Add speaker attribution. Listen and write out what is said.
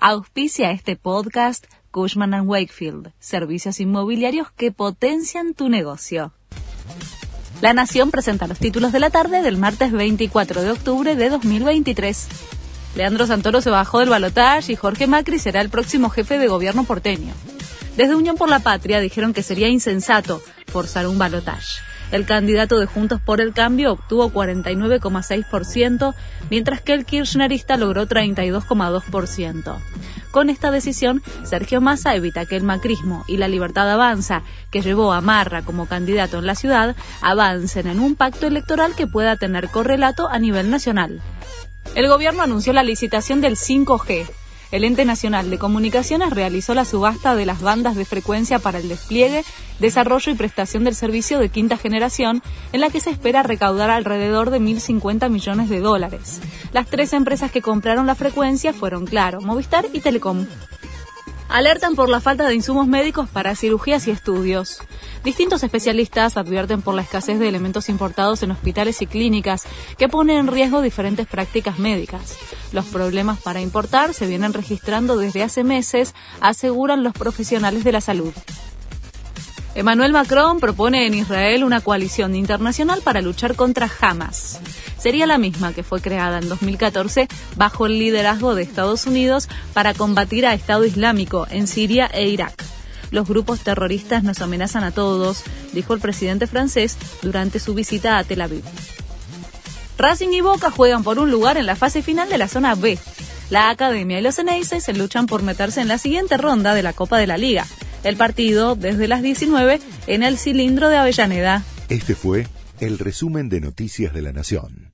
Speaker 1: Auspicia este podcast Cushman ⁇ Wakefield, servicios inmobiliarios que potencian tu negocio. La Nación presenta los títulos de la tarde del martes 24 de octubre de 2023. Leandro Santoro se bajó del balotaje y Jorge Macri será el próximo jefe de gobierno porteño. Desde Unión por la Patria dijeron que sería insensato forzar un balotaje. El candidato de Juntos por el Cambio obtuvo 49,6%, mientras que el kirchnerista logró 32,2%. Con esta decisión, Sergio Massa evita que el macrismo y la libertad avanza, que llevó a Marra como candidato en la ciudad, avancen en un pacto electoral que pueda tener correlato a nivel nacional. El gobierno anunció la licitación del 5G, el Ente Nacional de Comunicaciones realizó la subasta de las bandas de frecuencia para el despliegue, desarrollo y prestación del servicio de quinta generación, en la que se espera recaudar alrededor de 1.050 millones de dólares. Las tres empresas que compraron la frecuencia fueron Claro, Movistar y Telecom alertan por la falta de insumos médicos para cirugías y estudios. Distintos especialistas advierten por la escasez de elementos importados en hospitales y clínicas que ponen en riesgo diferentes prácticas médicas. Los problemas para importar se vienen registrando desde hace meses, aseguran los profesionales de la salud. Emmanuel Macron propone en Israel una coalición internacional para luchar contra Hamas sería la misma que fue creada en 2014 bajo el liderazgo de Estados Unidos para combatir a Estado Islámico en Siria e Irak. Los grupos terroristas nos amenazan a todos, dijo el presidente francés durante su visita a Tel Aviv. Racing y Boca juegan por un lugar en la fase final de la zona B. La Academia y los Eneises se luchan por meterse en la siguiente ronda de la Copa de la Liga. El partido desde las 19 en el cilindro de Avellaneda.
Speaker 2: Este fue el resumen de Noticias de la Nación.